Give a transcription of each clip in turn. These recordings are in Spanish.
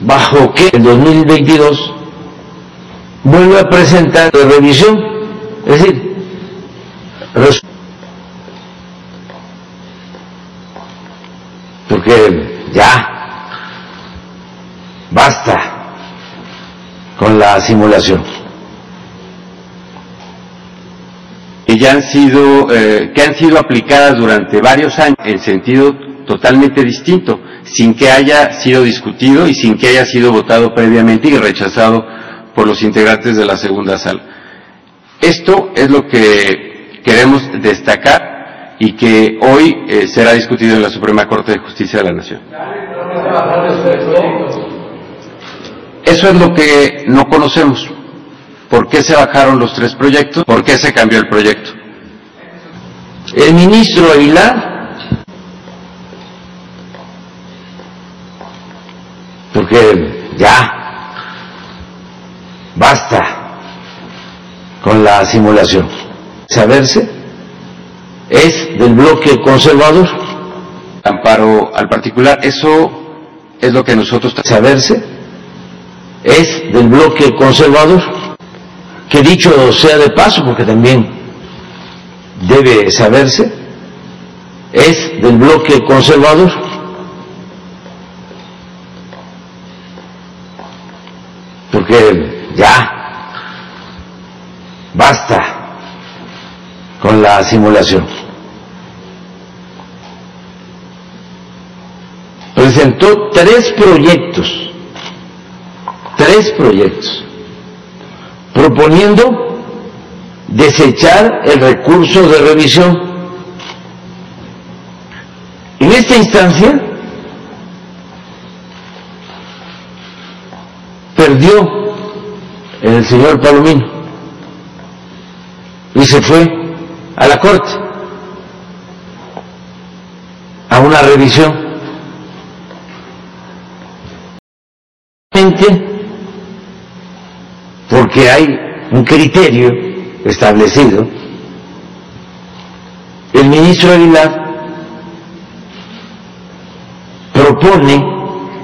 bajo que en 2022 vuelve a presentar la revisión, es decir, porque ya basta con la simulación. Que ya han sido, eh, que han sido aplicadas durante varios años en sentido totalmente distinto, sin que haya sido discutido y sin que haya sido votado previamente y rechazado por los integrantes de la segunda sala. Esto es lo que queremos destacar y que hoy eh, será discutido en la Suprema Corte de Justicia de la Nación. Eso es lo que no conocemos. ¿Por qué se bajaron los tres proyectos? ¿Por qué se cambió el proyecto? El ministro Aguilar, porque ya basta con la simulación. Saberse es del bloque conservador. Amparo al particular, eso es lo que nosotros saberse es del bloque conservador, que dicho sea de paso, porque también debe saberse, es del bloque conservador. Porque ya basta con la simulación. Presentó tres proyectos tres proyectos, proponiendo desechar el recurso de revisión. En esta instancia, perdió el señor Palomino y se fue a la corte a una revisión. Porque hay un criterio establecido, el ministro Aguilar propone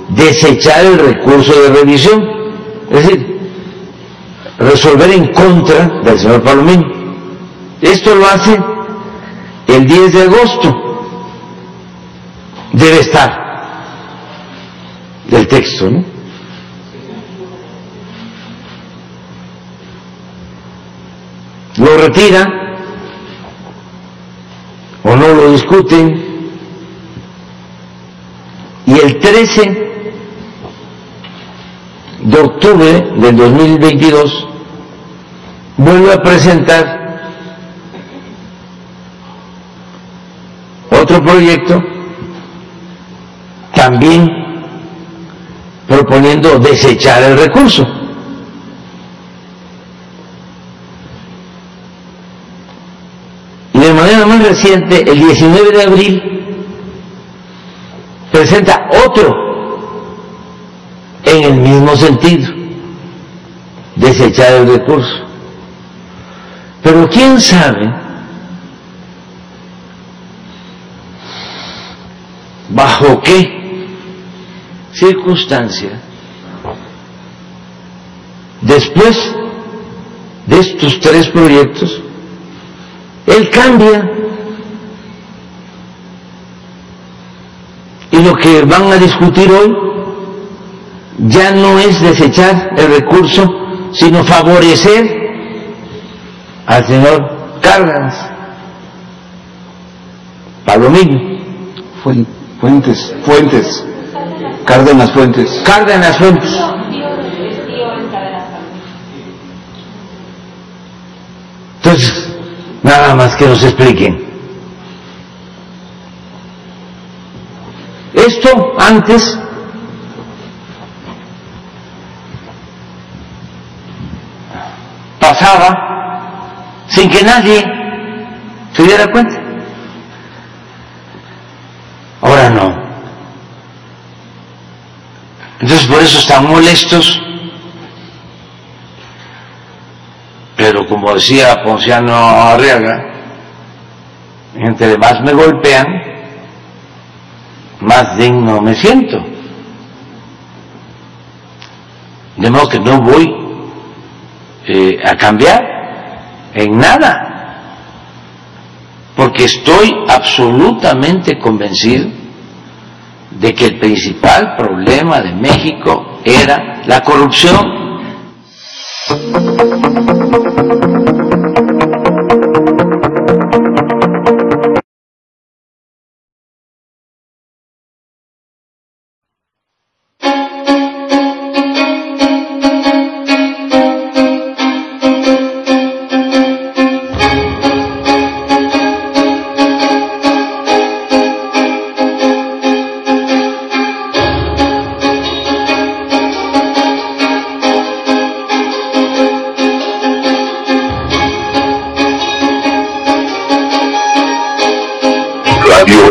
desechar el recurso de revisión, es decir, resolver en contra del señor Palomino. Esto lo hace el 10 de agosto. Debe estar del texto, ¿no? lo retiran o no lo discuten y el 13 de octubre del 2022 vuelve a presentar otro proyecto también proponiendo desechar el recurso. de manera más reciente, el 19 de abril, presenta otro mismo sentido, desechar el recurso. Pero quién sabe bajo qué circunstancia después de estos tres proyectos él cambia. Y lo que van a discutir hoy ya no es desechar el recurso, sino favorecer al señor Cárdenas, Palomino. Fuentes, Fuentes, Cárdenas Fuentes. Cárdenas Fuentes. Entonces, Nada más que nos expliquen. Esto antes sin que nadie se diera cuenta. Ahora no. Entonces por eso están molestos pero como decía Ponciano Arriaga, entre más me golpean, más digno me siento. De modo que no voy eh, a cambiar en nada porque estoy absolutamente convencido de que el principal problema de México era la corrupción.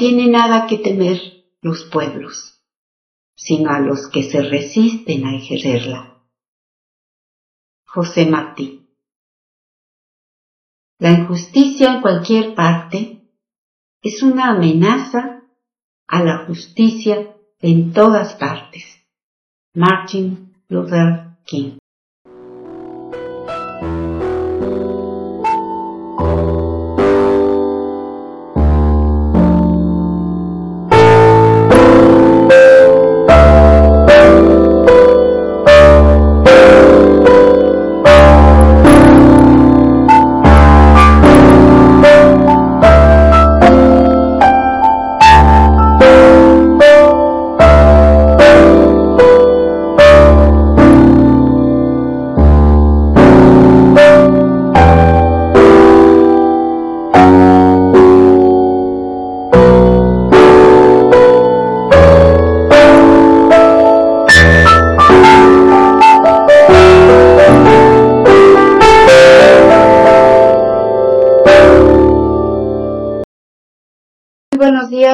tiene nada que temer los pueblos, sino a los que se resisten a ejercerla. José Martí. La injusticia en cualquier parte es una amenaza a la justicia en todas partes. Martin Luther King.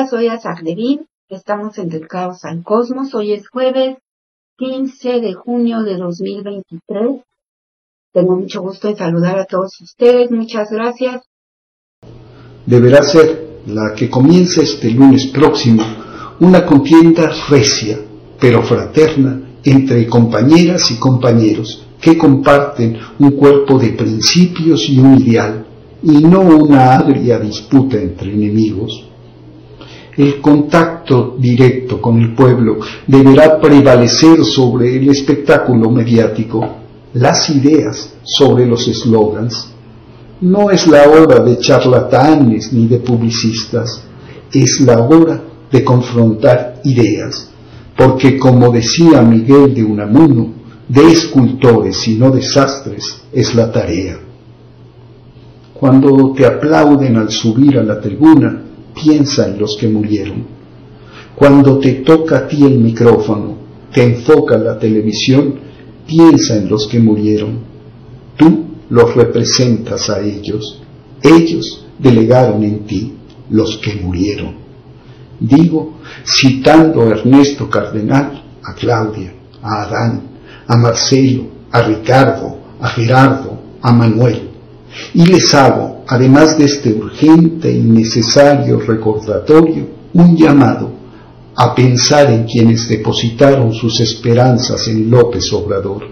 Soy Azardevin, estamos en el caos al cosmos, hoy es jueves 15 de junio de 2023. Tengo mucho gusto en saludar a todos ustedes, muchas gracias. Deberá ser la que comienza este lunes próximo una contienda recia, pero fraterna, entre compañeras y compañeros que comparten un cuerpo de principios y un ideal, y no una agria disputa entre enemigos. El contacto directo con el pueblo deberá prevalecer sobre el espectáculo mediático, las ideas sobre los eslogans. No es la hora de charlatanes ni de publicistas, es la hora de confrontar ideas, porque como decía Miguel de Unamuno, de escultores y no desastres es la tarea. Cuando te aplauden al subir a la tribuna, piensa en los que murieron. Cuando te toca a ti el micrófono, te enfoca la televisión, piensa en los que murieron. Tú los representas a ellos. Ellos delegaron en ti los que murieron. Digo, citando a Ernesto Cardenal, a Claudia, a Adán, a Marcelo, a Ricardo, a Gerardo, a Manuel. Y les hago, además de este urgente y necesario recordatorio, un llamado a pensar en quienes depositaron sus esperanzas en López Obrador.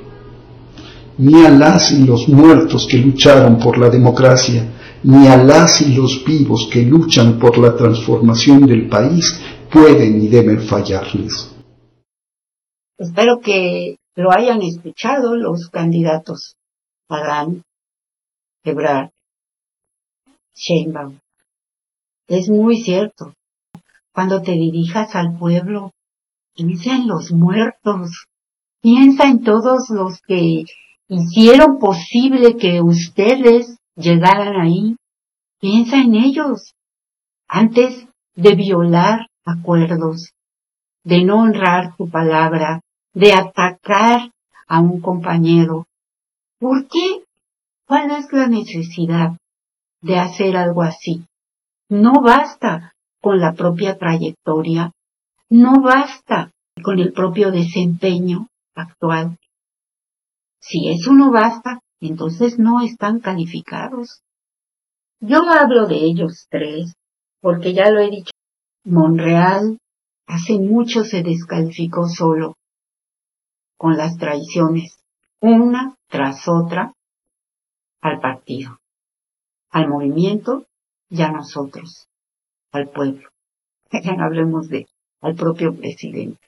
Ni a las y los muertos que lucharon por la democracia, ni a las y los vivos que luchan por la transformación del país pueden y deben fallarles. Espero que lo hayan escuchado los candidatos Ebrard. Es muy cierto. Cuando te dirijas al pueblo, piensa en los muertos, piensa en todos los que hicieron posible que ustedes llegaran ahí. Piensa en ellos antes de violar acuerdos, de no honrar tu palabra, de atacar a un compañero. ¿Por qué? ¿Cuál es la necesidad de hacer algo así? No basta con la propia trayectoria, no basta con el propio desempeño actual. Si eso no basta, entonces no están calificados. Yo hablo de ellos tres, porque ya lo he dicho. Monreal hace mucho se descalificó solo con las traiciones, una tras otra, al partido, al movimiento y a nosotros, al pueblo. Ya hablemos de al propio presidente.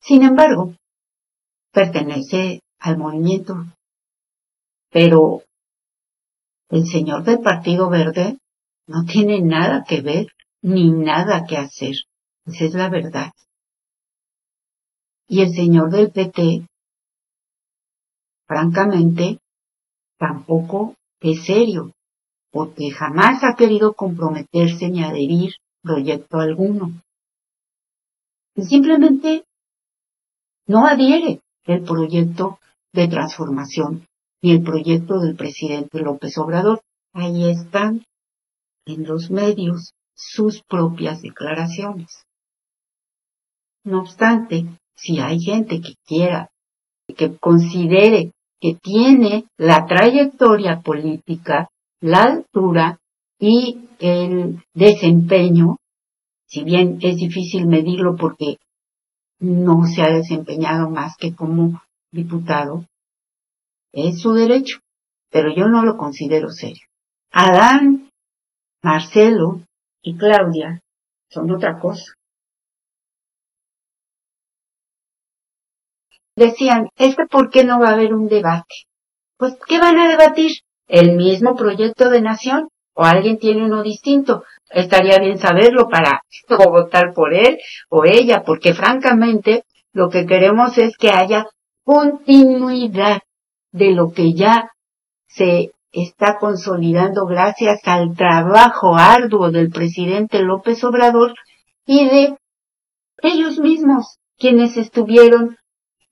Sin embargo, pertenece al movimiento, pero el señor del Partido Verde no tiene nada que ver ni nada que hacer. Esa es la verdad. Y el señor del PT, francamente, tampoco es serio, porque jamás ha querido comprometerse ni adherir proyecto alguno. Y simplemente no adhiere el proyecto de transformación ni el proyecto del presidente López Obrador. Ahí están en los medios sus propias declaraciones. No obstante, si hay gente que quiera, que considere que tiene la trayectoria política, la altura y el desempeño, si bien es difícil medirlo porque no se ha desempeñado más que como diputado, es su derecho, pero yo no lo considero serio. Adán, Marcelo y Claudia son otra cosa. Decían, ¿este por qué no va a haber un debate? Pues, ¿qué van a debatir? ¿El mismo proyecto de nación? ¿O alguien tiene uno distinto? Estaría bien saberlo para votar por él o ella, porque francamente lo que queremos es que haya continuidad de lo que ya se está consolidando gracias al trabajo arduo del presidente López Obrador y de ellos mismos, quienes estuvieron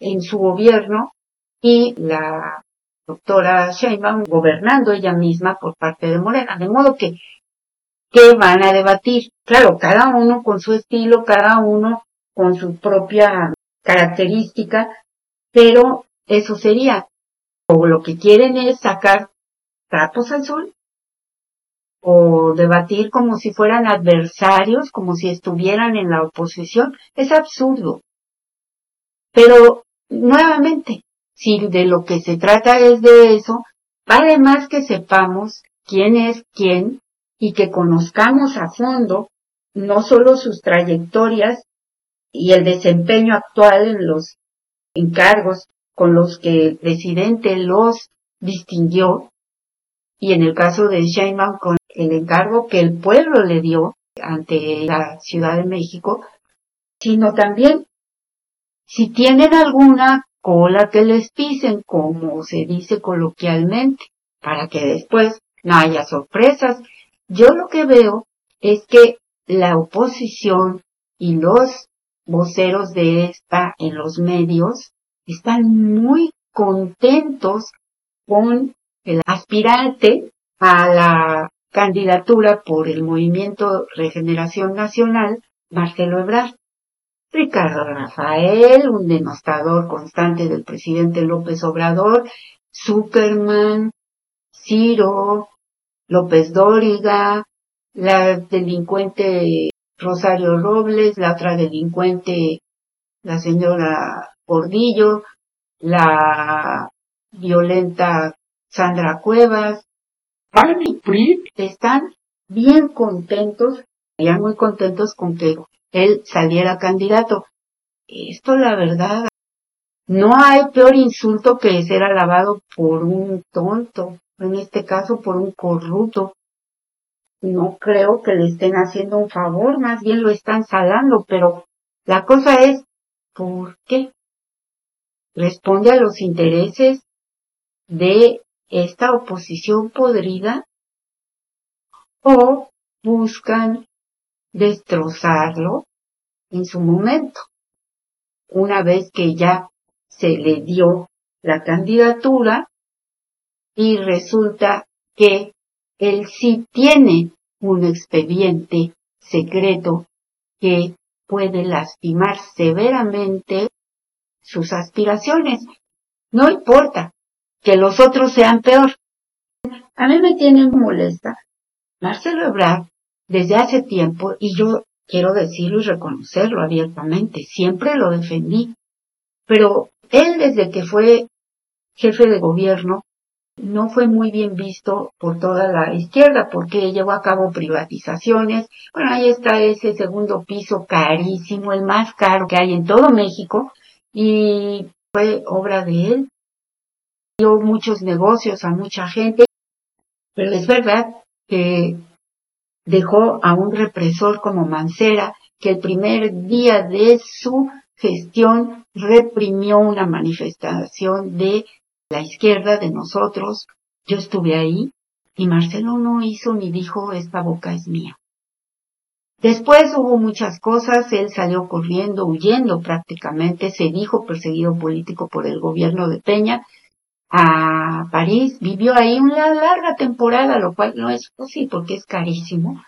en su gobierno y la doctora Sheinbaum gobernando ella misma por parte de Morena. De modo que, ¿qué van a debatir? Claro, cada uno con su estilo, cada uno con su propia característica, pero eso sería, o lo que quieren es sacar trapos al sol, o debatir como si fueran adversarios, como si estuvieran en la oposición, es absurdo. Pero nuevamente, si de lo que se trata es de eso, Además que sepamos quién es quién y que conozcamos a fondo no solo sus trayectorias y el desempeño actual en los encargos con los que el presidente los distinguió y en el caso de Sheinbaum con el encargo que el pueblo le dio ante la Ciudad de México, sino también si tienen alguna cola que les pisen, como se dice coloquialmente, para que después no haya sorpresas. Yo lo que veo es que la oposición y los voceros de esta en los medios están muy contentos con el aspirante a la candidatura por el movimiento Regeneración Nacional, Marcelo Ebrard. Ricardo Rafael, un denostador constante del presidente López Obrador, Zuckerman, Ciro, López Dóriga, la delincuente Rosario Robles, la otra delincuente, la señora Gordillo, la violenta Sandra Cuevas, están bien contentos, ya muy contentos con que él saliera candidato. Esto la verdad, no hay peor insulto que ser alabado por un tonto, en este caso por un corrupto. No creo que le estén haciendo un favor, más bien lo están salando, pero la cosa es, ¿por qué? ¿Responde a los intereses de esta oposición podrida? ¿O buscan destrozarlo en su momento. Una vez que ya se le dio la candidatura y resulta que él sí tiene un expediente secreto que puede lastimar severamente sus aspiraciones. No importa que los otros sean peor. A mí me tiene molesta Marcelo Ebrard desde hace tiempo, y yo quiero decirlo y reconocerlo abiertamente, siempre lo defendí, pero él desde que fue jefe de gobierno no fue muy bien visto por toda la izquierda porque llevó a cabo privatizaciones. Bueno, ahí está ese segundo piso carísimo, el más caro que hay en todo México y fue obra de él. Dio muchos negocios a mucha gente, pero es verdad que dejó a un represor como Mancera, que el primer día de su gestión reprimió una manifestación de la izquierda, de nosotros. Yo estuve ahí y Marcelo no hizo ni dijo esta boca es mía. Después hubo muchas cosas, él salió corriendo, huyendo prácticamente, se dijo perseguido político por el gobierno de Peña, a París, vivió ahí una larga temporada, lo cual no es fácil porque es carísimo.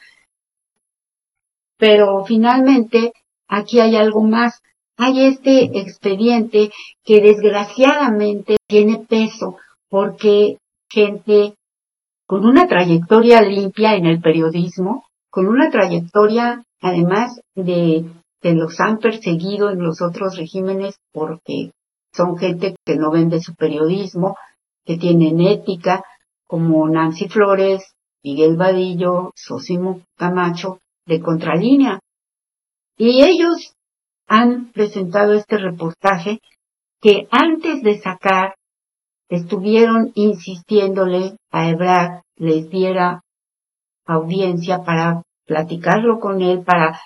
Pero finalmente aquí hay algo más. Hay este expediente que desgraciadamente tiene peso porque gente con una trayectoria limpia en el periodismo, con una trayectoria además de que los han perseguido en los otros regímenes porque son gente que no vende su periodismo, que tienen ética, como Nancy Flores, Miguel Vadillo, Sosimo Camacho, de Contralínea. Y ellos han presentado este reportaje que antes de sacar estuvieron insistiéndole a Ebrard les diera audiencia para platicarlo con él, para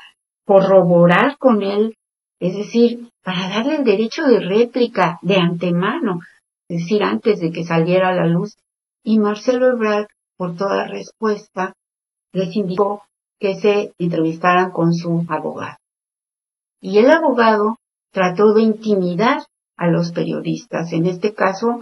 corroborar con él es decir, para darle el derecho de réplica de antemano, es decir, antes de que saliera a la luz, y Marcelo Ebrard, por toda respuesta, les indicó que se entrevistaran con su abogado. Y el abogado trató de intimidar a los periodistas, en este caso,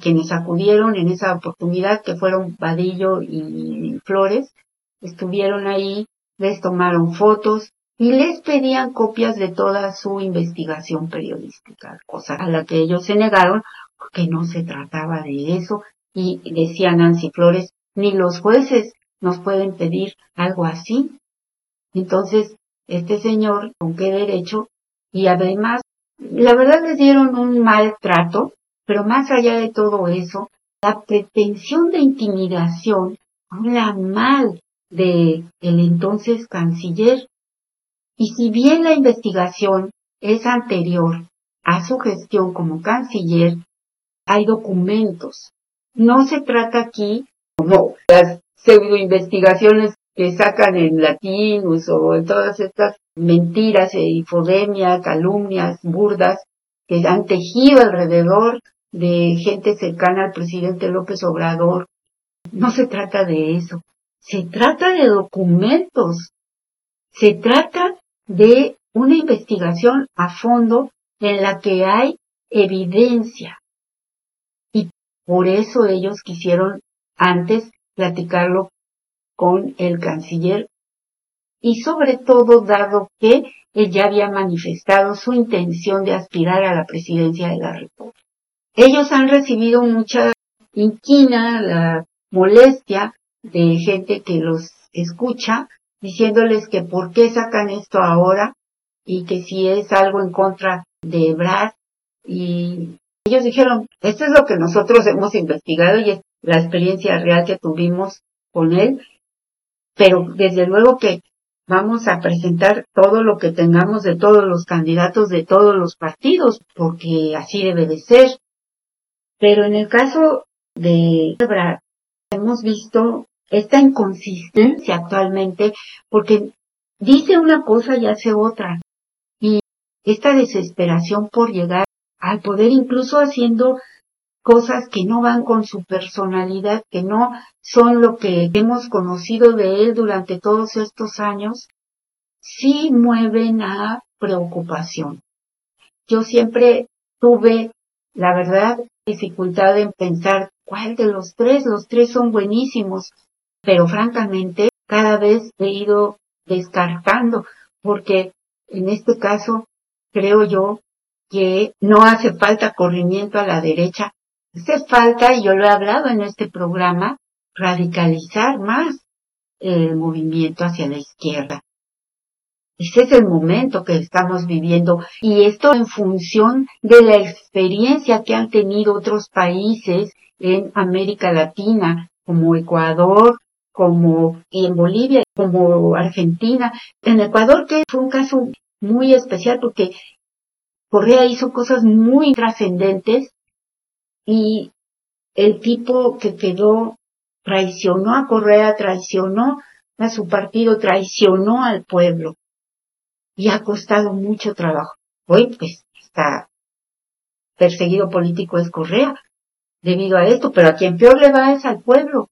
quienes acudieron en esa oportunidad, que fueron Vadillo y Flores, estuvieron ahí, les tomaron fotos, y les pedían copias de toda su investigación periodística, cosa a la que ellos se negaron porque no se trataba de eso y decía Nancy Flores, ni los jueces nos pueden pedir algo así. Entonces, este señor, ¿con qué derecho? Y además, la verdad les dieron un mal trato, pero más allá de todo eso, La pretensión de intimidación habla mal de el entonces canciller. Y si bien la investigación es anterior a su gestión como canciller, hay documentos. No se trata aquí como las pseudo investigaciones que sacan en latín o en todas estas mentiras, e infodemia, calumnias burdas que han tejido alrededor de gente cercana al presidente López Obrador. No se trata de eso. Se trata de documentos. Se trata de una investigación a fondo en la que hay evidencia. Y por eso ellos quisieron antes platicarlo con el canciller y sobre todo dado que él ya había manifestado su intención de aspirar a la presidencia de la República. Ellos han recibido mucha inquina, la molestia de gente que los escucha, diciéndoles que por qué sacan esto ahora y que si es algo en contra de Brad. Y ellos dijeron, esto es lo que nosotros hemos investigado y es la experiencia real que tuvimos con él, pero desde luego que vamos a presentar todo lo que tengamos de todos los candidatos de todos los partidos, porque así debe de ser. Pero en el caso de Brad, hemos visto esta inconsistencia actualmente, porque dice una cosa y hace otra. Y esta desesperación por llegar al poder, incluso haciendo cosas que no van con su personalidad, que no son lo que hemos conocido de él durante todos estos años, sí mueven a preocupación. Yo siempre tuve, la verdad, dificultad en pensar cuál de los tres, los tres son buenísimos, pero francamente cada vez he ido descartando, porque en este caso creo yo que no hace falta corrimiento a la derecha Hace falta, y yo lo he hablado en este programa, radicalizar más el movimiento hacia la izquierda. Ese es el momento que estamos viviendo y esto en función de la experiencia que han tenido otros países en América Latina, como Ecuador, como y en Bolivia, como Argentina. En Ecuador que fue un caso muy especial porque Correa hizo cosas muy trascendentes y el tipo que quedó traicionó a Correa, traicionó a su partido, traicionó al pueblo y ha costado mucho trabajo. Hoy pues está perseguido político es Correa debido a esto, pero a quien peor le va es al pueblo.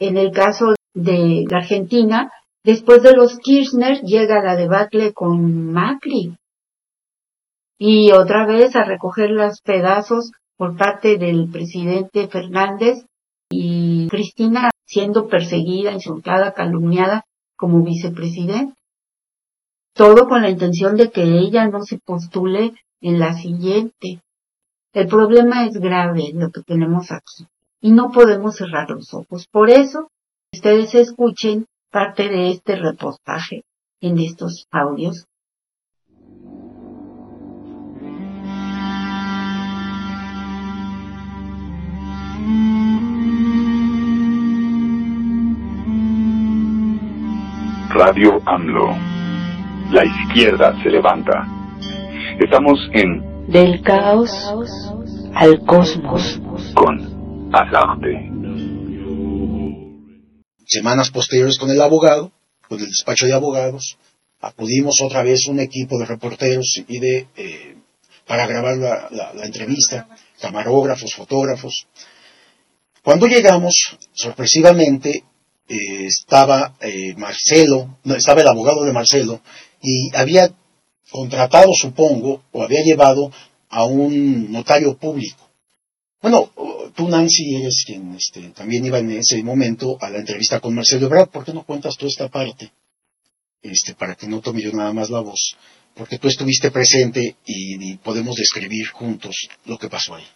En el caso de la Argentina, después de los Kirchner llega la debacle con Macri. Y otra vez a recoger los pedazos por parte del presidente Fernández y Cristina siendo perseguida, insultada, calumniada como vicepresidente. Todo con la intención de que ella no se postule en la siguiente. El problema es grave lo que tenemos aquí y no podemos cerrar los ojos. Por eso, ustedes escuchen parte de este reportaje en estos audios Radio AMLO. La izquierda se levanta. Estamos en Del caos al cosmos con Semanas posteriores con el abogado, con el despacho de abogados, acudimos otra vez un equipo de reporteros y de eh, para grabar la entrevista, camarógrafos, fotógrafos. Cuando llegamos, sorpresivamente, eh, estaba eh, Marcelo, no, estaba el abogado de Marcelo, y había contratado, supongo, o había llevado a un notario público. Bueno, tú Nancy eres quien este, también iba en ese momento a la entrevista con Marcelo Ebrard, ¿por qué no cuentas tú esta parte? Este, para que no tome yo nada más la voz, porque tú estuviste presente y podemos describir juntos lo que pasó ahí.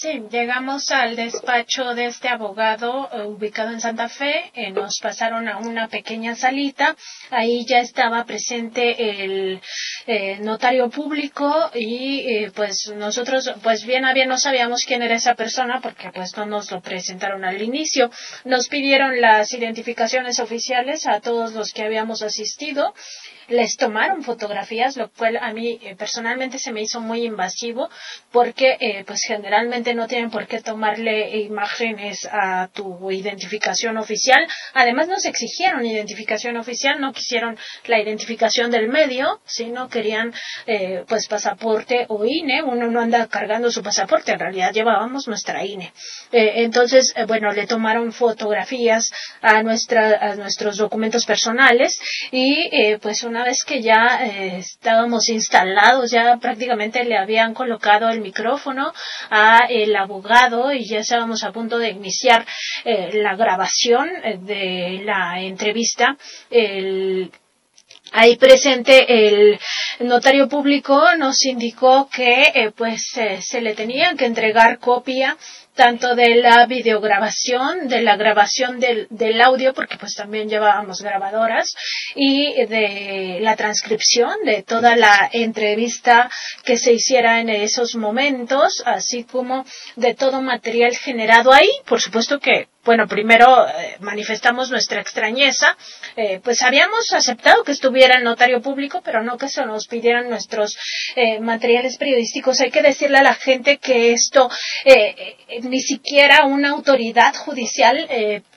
Sí, llegamos al despacho de este abogado eh, ubicado en Santa Fe, eh, nos pasaron a una pequeña salita, ahí ya estaba presente el eh, notario público y pues nosotros pues bien a bien no sabíamos quién era esa persona porque pues no nos lo presentaron al inicio. Nos pidieron las identificaciones oficiales a todos los que habíamos asistido les tomaron fotografías, lo cual a mí personalmente se me hizo muy invasivo porque pues generalmente no tienen por qué tomarle imágenes a tu identificación oficial. Además nos exigieron identificación oficial, no quisieron la identificación del medio, sino querían eh, pues pasaporte o INE. Uno no anda cargando su pasaporte, en realidad llevábamos nuestra INE. entonces, bueno, le tomaron fotografías a, nuestra, a nuestros documentos personales y pues una vez que ya eh, estábamos instalados, ya prácticamente le habían colocado el micrófono a el abogado y ya estábamos a punto de iniciar eh, la grabación eh, de la entrevista. El, ahí presente el notario público nos indicó que pues se le tenían que entregar copia tanto de la videograbación, de la grabación del, del, audio, porque pues también llevábamos grabadoras, y de la transcripción de toda la entrevista que se hiciera en esos momentos, así como de todo material generado ahí. Por supuesto que bueno, primero eh, manifestamos nuestra extrañeza, eh, pues habíamos aceptado que estuviera el notario público, pero no que se nos pidieran nuestros eh, materiales periodísticos. Hay que decirle a la gente que esto ni siquiera una autoridad judicial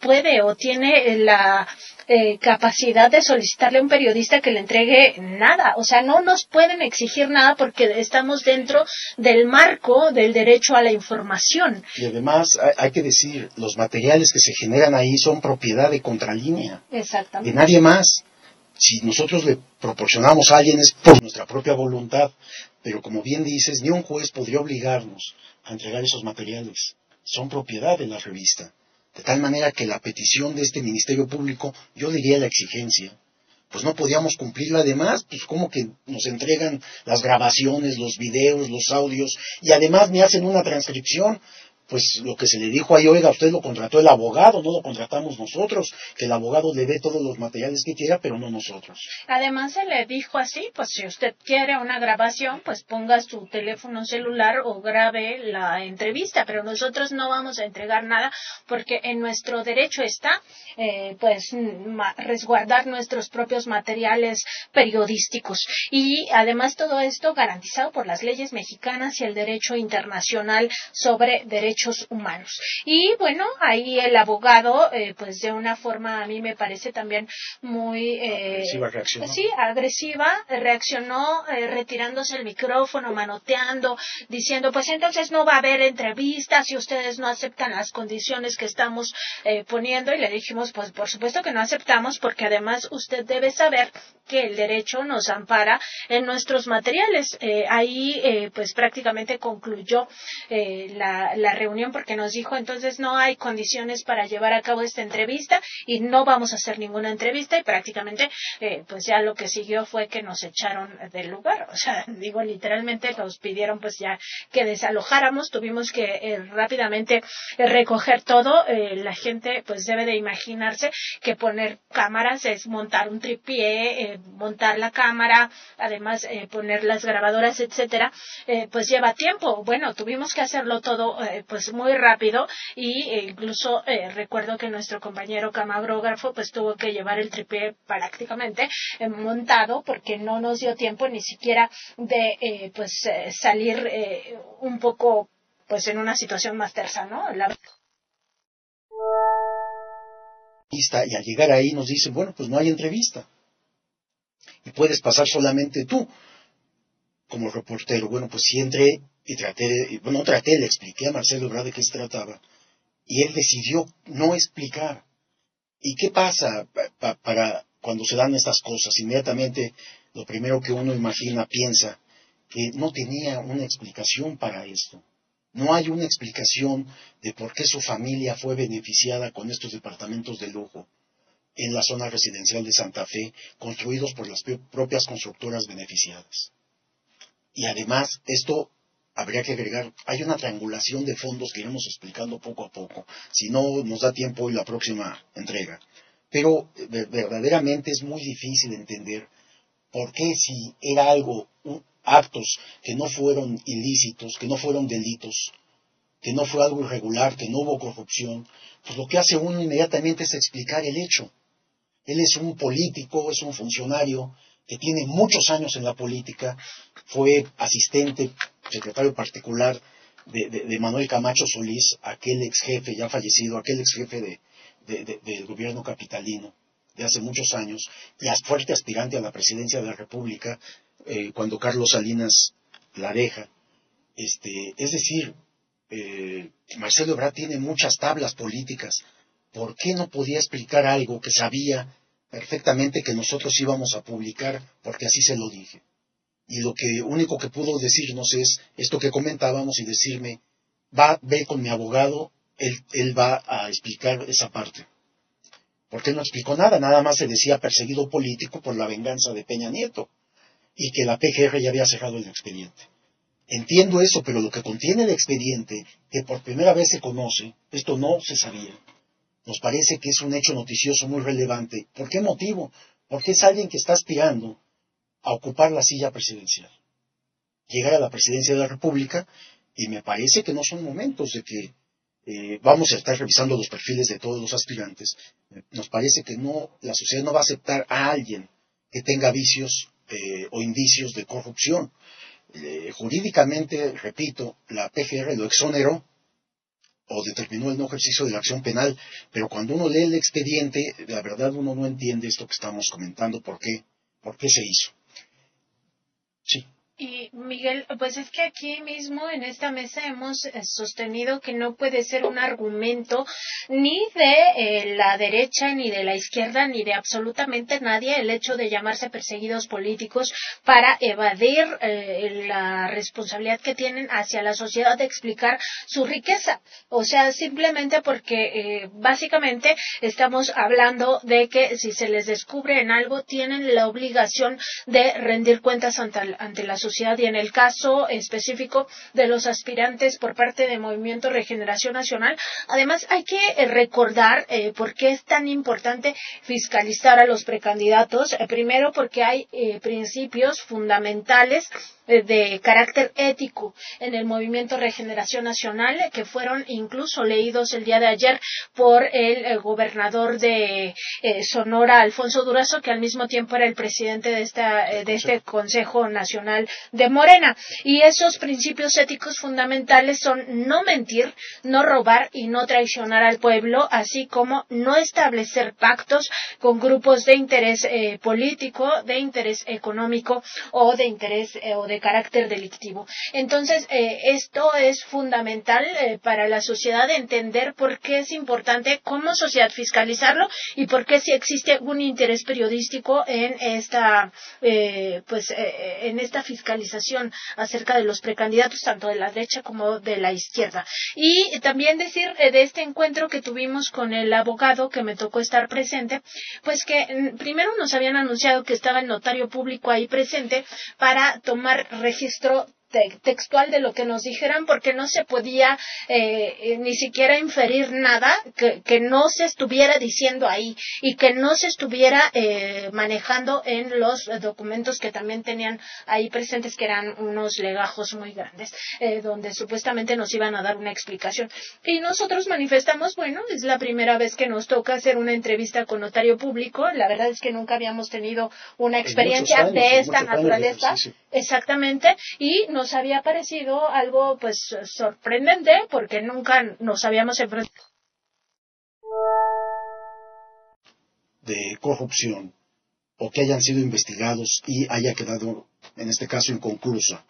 puede o tiene la eh, capacidad de solicitarle a un periodista que le entregue nada. O sea, no nos pueden exigir nada porque estamos dentro del marco del derecho a la información. Y además hay, que decir, los materiales que se generan ahí son propiedad de contralínea. Exactamente. De nadie más. Si nosotros le proporcionamos a alguien es por nuestra propia voluntad. Pero como bien dices, ni un juez podría obligarnos a entregar esos materiales. Son propiedad de la revista. De tal manera que la petición de este Ministerio Público, yo diría la exigencia, pues no podíamos cumplirla además, pues como que nos entregan las grabaciones, los videos, los audios, y además me hacen una transcripción, pues lo que se le dijo ahí, oiga, usted lo contrató el abogado, no lo contratamos nosotros, que el abogado le dé todos los materiales que quiera, pero no nosotros. Además se le dijo así, pues si usted quiere una grabación, pues ponga su teléfono celular o grabe la entrevista, pero nosotros no vamos a entregar nada porque en nuestro derecho está, eh, pues, resguardar nuestros propios materiales periodísticos. Y además todo esto garantizado por las leyes mexicanas y el derecho internacional sobre derechos humanos. Y bueno, ahí el abogado, eh, pues de una forma a mí me parece también muy eh, agresiva, reaccionó. sí, agresiva, reaccionó eh, retirándose el micrófono, manoteando, diciendo, pues entonces no va a haber entrevistas si ustedes no aceptan las condiciones que estamos poniendo. Y le dijimos, pues por supuesto que no aceptamos, porque además usted debe saber que el derecho nos ampara en nuestros materiales. ahí, pues prácticamente concluyó la, la reunión porque nos dijo entonces no hay condiciones para llevar a cabo esta entrevista y no vamos a hacer ninguna entrevista y prácticamente eh, pues ya lo que siguió fue que nos echaron del lugar. O sea, digo literalmente nos pidieron pues ya que desalojáramos, tuvimos que eh, rápidamente recoger todo. Eh, la gente pues debe de imaginarse que poner cámaras es montar un tripié, montar la cámara, además poner las grabadoras, etcétera, pues lleva tiempo. Bueno, tuvimos que hacerlo todo pues muy rápido y eh, incluso eh, recuerdo que nuestro compañero camarógrafo pues tuvo que llevar el tripié prácticamente eh, montado porque no nos dio tiempo ni siquiera de pues salir un poco pues en una situación más tersa, ¿no? Y al llegar ahí nos dicen, bueno, pues no hay entrevista. Y puedes pasar solamente tú como reportero. Bueno, pues sí entré y traté, bueno, traté, le expliqué a Marcelo Ebrard de qué se trataba. Y él decidió no explicar. ¿Y qué pasa para cuando se dan estas cosas? Inmediatamente lo primero que uno imagina, piensa, que no tenía una explicación para esto. No hay una explicación de por qué su familia fue beneficiada con estos departamentos de lujo en la zona residencial de Santa Fe, construidos por las propias constructoras beneficiadas. Y además, esto habría que agregar, hay una triangulación de fondos que iremos explicando poco a poco, si no nos da tiempo hoy la próxima entrega. Pero verdaderamente es muy difícil entender por qué si era algo, actos que no fueron ilícitos, que no fueron delitos, que no fue algo irregular, que no hubo corrupción, pues lo que hace uno inmediatamente es explicar el hecho. Él es un político, es un funcionario que tiene muchos años en la política, fue asistente, secretario particular de, Manuel Camacho Solís, aquel ex jefe ya fallecido, aquel ex jefe del gobierno capitalino de hace muchos años, y fuerte aspirante a la presidencia de la República eh, cuando Carlos Salinas la deja. Este, es decir, eh, Marcelo Ebrard tiene muchas tablas políticas. ¿Por qué no podía explicar algo que sabía perfectamente que nosotros íbamos a publicar porque así se lo dije. Y lo que único que pudo decirnos es esto que comentábamos y decirme, va, ve con mi abogado, él, él va a explicar esa parte. Porque él no explicó nada, nada más se decía perseguido político por la venganza de Peña Nieto y que la PGR ya había cerrado el expediente. Entiendo eso, pero lo que contiene el expediente, que por primera vez se conoce, esto no se sabía nos parece que es un hecho noticioso muy relevante. ¿Por qué motivo? Porque es alguien que está aspirando a ocupar la silla presidencial. Llegar a la presidencia de la República y me parece que no son momentos de que eh, vamos a estar revisando los perfiles de todos los aspirantes. Nos parece que no, la sociedad no va a aceptar a alguien que tenga vicios eh, o indicios de corrupción. Eh, jurídicamente, repito, la PGR lo exoneró o determinó el no ejercicio de la acción penal, pero cuando uno lee el expediente, la verdad uno no entiende esto que estamos comentando, por qué, por qué se hizo. Sí. Y Miguel, pues es que aquí mismo en esta mesa hemos eh, sostenido que no puede ser un argumento ni de eh, la derecha, ni de la izquierda, ni de absolutamente nadie el hecho de llamarse perseguidos políticos para evadir eh, la responsabilidad que tienen hacia la sociedad de explicar su riqueza. O sea, simplemente porque básicamente estamos hablando de que si se les descubre en algo tienen la obligación de rendir cuentas ante, ante la sociedad y en el caso específico de los aspirantes por parte del Movimiento Regeneración Nacional. Además, hay que eh, recordar eh, por qué es tan importante fiscalizar a los precandidatos. Eh, primero, porque hay principios fundamentales de carácter ético en el movimiento Regeneración Nacional que fueron incluso leídos el día de ayer por el, gobernador de Sonora, Alfonso Durazo, que al mismo tiempo era el presidente de, esta, de este Consejo Nacional de Morena. Y esos principios éticos fundamentales son no mentir, no robar y no traicionar al pueblo, así como no establecer pactos con grupos de interés eh, político, de interés económico o de interés eh, o de carácter delictivo. Entonces, eh, esto es fundamental para la sociedad entender por qué es importante como sociedad fiscalizarlo y por qué si existe un interés periodístico en esta, pues, en esta fiscalización acerca de los precandidatos tanto de la derecha como de la izquierda. Y también decir eh, de este encuentro que tuvimos con el abogado que me tocó estar presente, pues que mm, primero nos habían anunciado que estaba el notario público ahí presente para tomar registro textual de lo que nos dijeran porque no se podía eh, eh, ni siquiera inferir nada que, no se estuviera diciendo ahí y que no se estuviera eh, manejando en los documentos que también tenían ahí presentes que eran unos legajos muy grandes donde supuestamente nos iban a dar una explicación. Y nosotros manifestamos bueno es la primera vez que nos toca hacer una entrevista con notario público. La verdad es que nunca habíamos tenido una experiencia de esta naturaleza. exactamente. Y nos nos había parecido algo pues sorprendente porque nunca nos habíamos enfrentado de corrupción o que hayan sido investigados y haya quedado, en este caso, inconclusa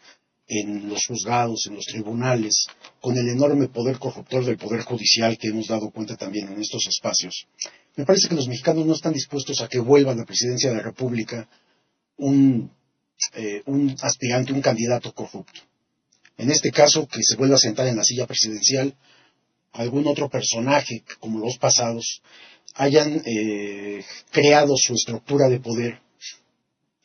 en los juzgados, en los tribunales, con el enorme poder corruptor del Poder Judicial que hemos dado cuenta también en estos espacios. Me parece que los mexicanos no están dispuestos a que vuelva a la presidencia de la República un eh, un aspirante, un candidato corrupto. En este caso, que se vuelva a sentar en la silla presidencial algún otro personaje, como los pasados, hayan eh, creado su estructura de poder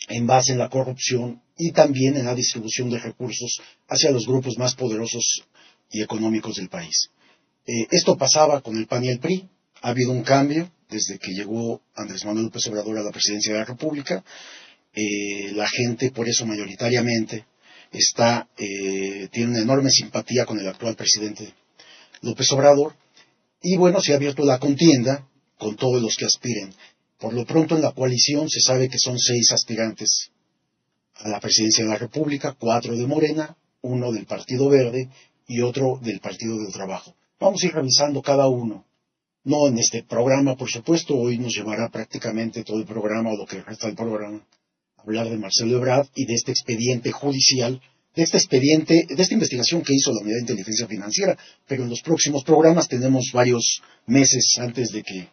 en base en la corrupción y también en la distribución de recursos hacia los grupos más poderosos y económicos del país. Eh, esto pasaba con el PAN y el PRI. Ha habido un cambio desde que llegó Andrés Manuel López Obrador a la presidencia de la República. Eh, la gente, por eso mayoritariamente, está, eh, tiene una enorme simpatía con el actual presidente López Obrador. Y bueno, se ha abierto la contienda con todos los que aspiren. Por lo pronto en la coalición se sabe que son seis aspirantes a la presidencia de la República, cuatro de Morena, uno del Partido Verde y otro del Partido del Trabajo. Vamos a ir revisando cada uno. No en este programa, por supuesto, hoy nos llevará prácticamente todo el programa o lo que resta del programa hablar de Marcelo Ebrard y de este expediente judicial, de este expediente, de esta investigación que hizo la Unidad de Inteligencia Financiera, pero en los próximos programas tenemos varios meses antes de que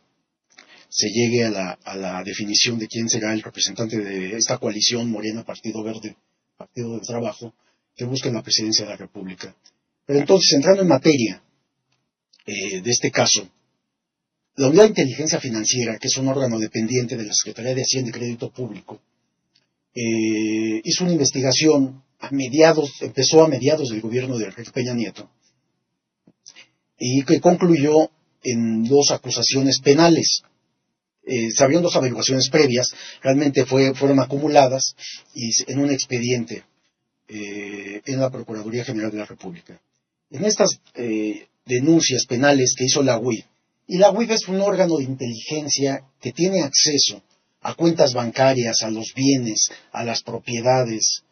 se llegue a la, a la definición de quién será el representante de esta coalición Morena, Partido Verde, Partido del Trabajo, que busca la presidencia de la República. Pero entonces, entrando en materia eh, de este caso, la Unidad de Inteligencia Financiera, que es un órgano dependiente de la Secretaría de Hacienda y Crédito Público, eh, hizo una investigación a mediados, empezó a mediados del gobierno de Enrique Peña Nieto, y que concluyó en dos acusaciones penales. Eh, abrieron dos averiguaciones previas, realmente fue, fueron acumuladas y en un expediente eh, en la Procuraduría General de la República. En estas eh, denuncias penales que hizo la UIF, y la UIF es un órgano de inteligencia que tiene acceso a cuentas bancarias, a los bienes, a las propiedades,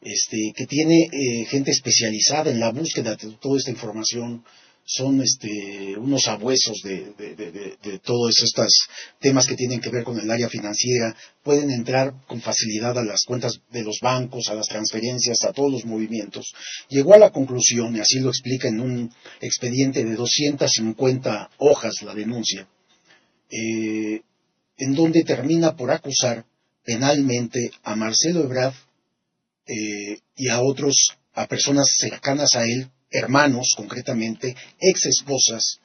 este, que tiene eh, gente especializada en la búsqueda de toda esta información, son este, unos abuesos de, todos estos temas que tienen que ver con el área financiera, pueden entrar con facilidad a las cuentas de los bancos, a las transferencias, a todos los movimientos. Llegó a la conclusión, y así lo explica en un expediente de 250 hojas la denuncia, eh, en donde termina por acusar penalmente a Marcelo Ebrard eh, y a otros, a personas cercanas a él, hermanos concretamente, ex esposas,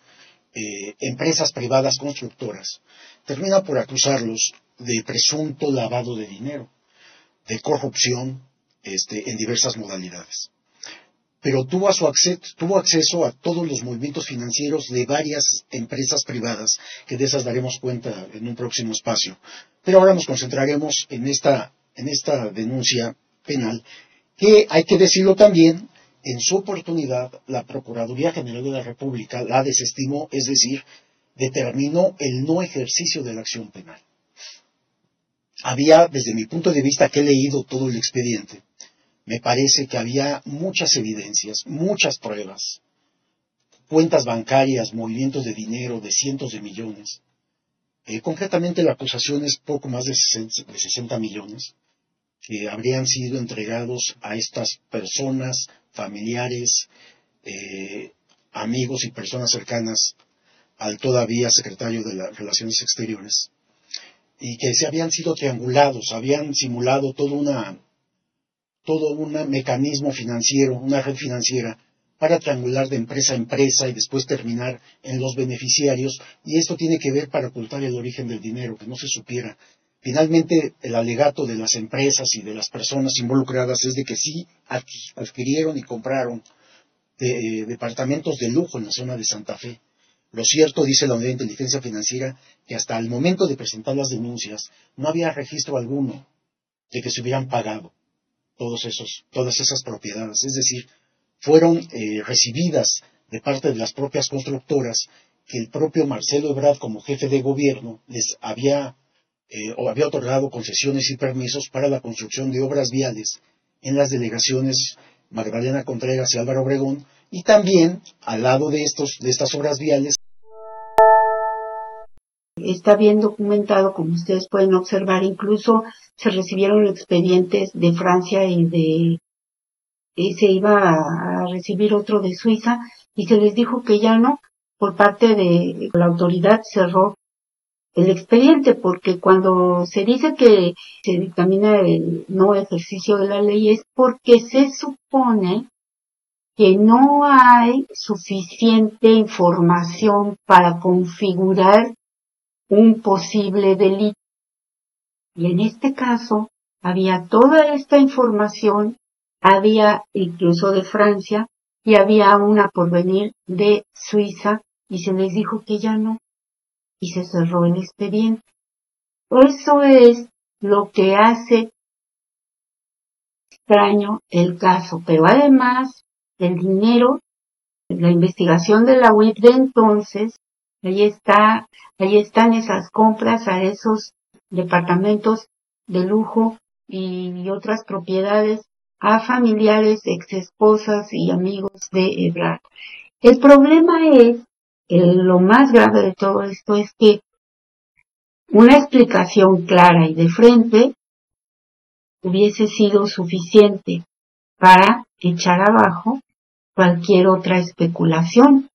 eh, empresas privadas constructoras, termina por acusarlos de presunto lavado de dinero, de corrupción este, en diversas modalidades. Pero tuvo, acceso, tuvo acceso a todos los movimientos financieros de varias empresas privadas, que de esas daremos cuenta en un próximo espacio. Pero ahora nos concentraremos en esta, en esta denuncia penal, que hay que decirlo también, en su oportunidad, la Procuraduría General de la República la desestimó, es decir, determinó el no ejercicio de la acción penal. Había, desde mi punto de vista, que he leído todo el expediente, me parece que había muchas evidencias, muchas pruebas, cuentas bancarias, movimientos de dinero de cientos de millones. Eh, concretamente la acusación es poco más de 60 millones que habrían sido entregados a estas personas, familiares, eh, amigos y personas cercanas al todavía secretario de las Relaciones Exteriores, y que se habían sido triangulados, habían simulado todo, una, todo un mecanismo financiero, una red financiera, para triangular de empresa a empresa y después terminar en los beneficiarios, y esto tiene que ver para ocultar el origen del dinero, que no se supiera. Finalmente, el alegato de las empresas y de las personas involucradas es de que sí adquirieron y compraron eh, departamentos de lujo en la zona de Santa Fe. Lo cierto, dice la Unidad de Inteligencia Financiera, que hasta el momento de presentar las denuncias no había registro alguno de que se hubieran pagado todos esos, todas esas propiedades. Es decir, fueron eh, recibidas de parte de las propias constructoras que el propio Marcelo Ebrard, como jefe de gobierno, les había eh, o había otorgado concesiones y permisos para la construcción de obras viales en las delegaciones Magdalena Contreras y Álvaro Obregón, y también al lado de, estos, de estas obras viales. Está bien documentado, como ustedes pueden observar, incluso se recibieron expedientes de Francia y de y se iba a recibir otro de Suiza y se les dijo que ya no, por parte de la autoridad cerró el expediente, porque cuando se dice que se dictamina el no ejercicio de la ley es porque se supone que no hay suficiente información para configurar un posible delito. Y en este caso, había toda esta información, había incluso de Francia y había una por venir de Suiza y se les dijo que ya no y se cerró el expediente. Eso es lo que hace extraño el caso, pero además el dinero, la investigación de la UIP de entonces, ahí está, ahí están esas compras a esos departamentos de lujo y otras propiedades a familiares, ex esposas y amigos de Ebrard. El problema es, lo más grave de todo esto es que una explicación clara y de frente hubiese sido suficiente para echar abajo cualquier otra especulación,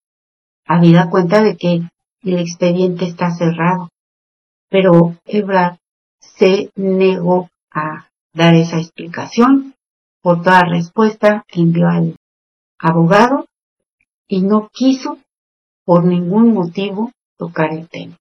habida cuenta de que el expediente está cerrado. Pero Ebrard se negó a dar esa explicación. Por toda respuesta envió al abogado y no quiso por ningún motivo tocar el tema.